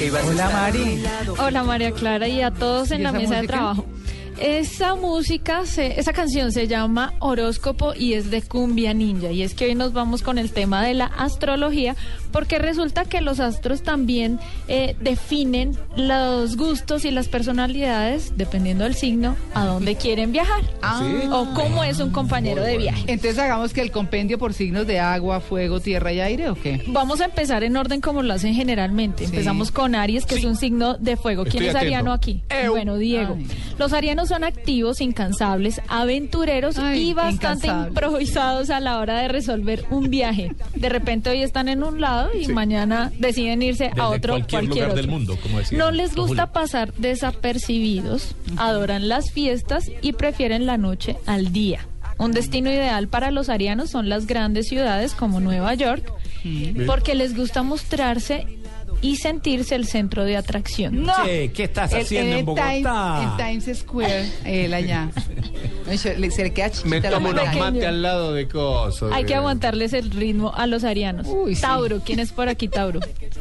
Hola Mari. Hola María Clara y a todos en ¿Y la esa mesa de trabajo. Esa música, se- esa canción se llama Horóscopo y es de Cumbia Ninja. Y es que hoy nos vamos con el tema de la astrología, porque resulta que los astros también eh, definen los gustos y las personalidades, dependiendo del signo, a dónde quieren viajar. O cómo es un compañero de viaje. Entonces hagamos que el compendio por signos de agua, fuego, tierra y aire, ¿o qué? Vamos a empezar en orden como lo hacen generalmente. Sí. Empezamos con Aries, que es un signo de fuego. ¿Quién Estoy es atento. ariano aquí? Bueno, Diego. Ay. Los arianos son activos, incansables, aventureros Ay, y bastante improvisados a la hora de resolver un viaje. De repente hoy están en un lado y mañana deciden irse Desde a otro cualquier cualquier lugar otro. del mundo, como decía no les gusta Julio. pasar desapercibidos, adoran las fiestas y prefieren la noche al día. Un destino ideal para los arianos son las grandes ciudades como Nueva York, porque les gusta mostrarse y sentirse el centro de atracción. No. Che, ¿qué estás Él- haciendo él en Bogotá? Times, en Times Square, él allá. Se le, queda chiquita Me la tomo unos mate al lado de cosas. Hay que aguantarles el ritmo a los arianos. Uy, sí. Tauro, ¿quién es por aquí Tauro?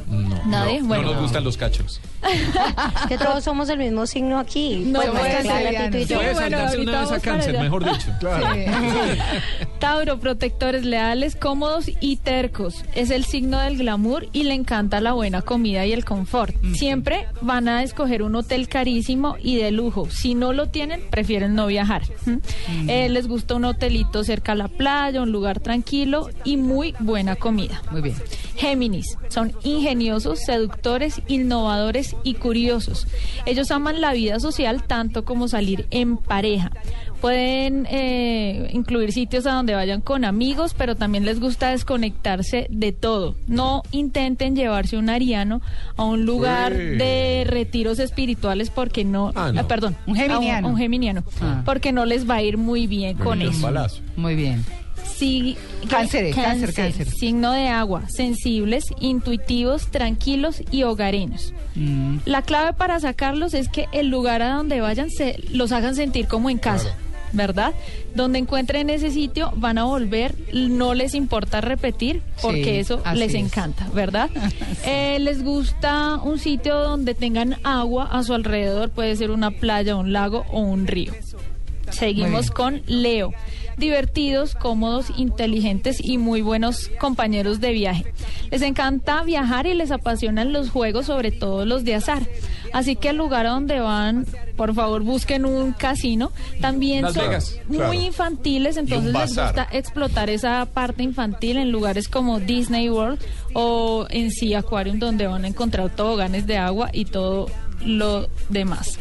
No, Nadie. no, bueno, no nos gustan los cachos. Que todos somos el mismo signo aquí. No, Podemos bueno, sí, Tito y yo. Sí, Puede bueno, saltarse ahorita una vez a cáncer, mejor dicho. Tauro, protectores leales, cómodos y tercos. Es el signo del glamour y le encanta la buena comida y el confort. Siempre van a escoger un hotel carísimo y de lujo. Si no lo tienen, prefieren no viajar. ¿Mm? Eh, les gusta un hotelito cerca a la playa, un lugar tranquilo y muy buena comida. Muy bien. Géminis son ingeniosos, seductores, innovadores y curiosos. Ellos aman la vida social tanto como salir en pareja. Pueden eh, incluir sitios a donde vayan con amigos, pero también les gusta desconectarse de todo. No intenten llevarse un ariano a un lugar de retiros espirituales porque no, Ah, no. ah, perdón, Un geminiano. a un geminiano, Ah. porque no les va a ir muy bien con Un eso. balazo. Muy bien. Sí, Cáncer, cáncer, cáncer. Signo de agua, sensibles, intuitivos, tranquilos y hogareños. Mm. La clave para sacarlos es que el lugar a donde vayan se los hagan sentir como en casa. ¿Verdad? Donde encuentren ese sitio van a volver, no les importa repetir porque Sí, eso les es. encanta, ¿verdad? Eh, les gusta un sitio donde tengan agua a su alrededor, puede ser una playa, un lago o un río. Seguimos con Leo. Divertidos, cómodos, inteligentes y muy buenos compañeros de viaje. Les encanta viajar y les apasionan los juegos, sobre todo los de azar. Así que el lugar a donde van, por favor, busquen un casino. También Las son Vegas, muy claro. infantiles, entonces les gusta explotar esa parte infantil en lugares como Disney World o en Sea Aquarium, donde van a encontrar toboganes de agua y todo lo demás.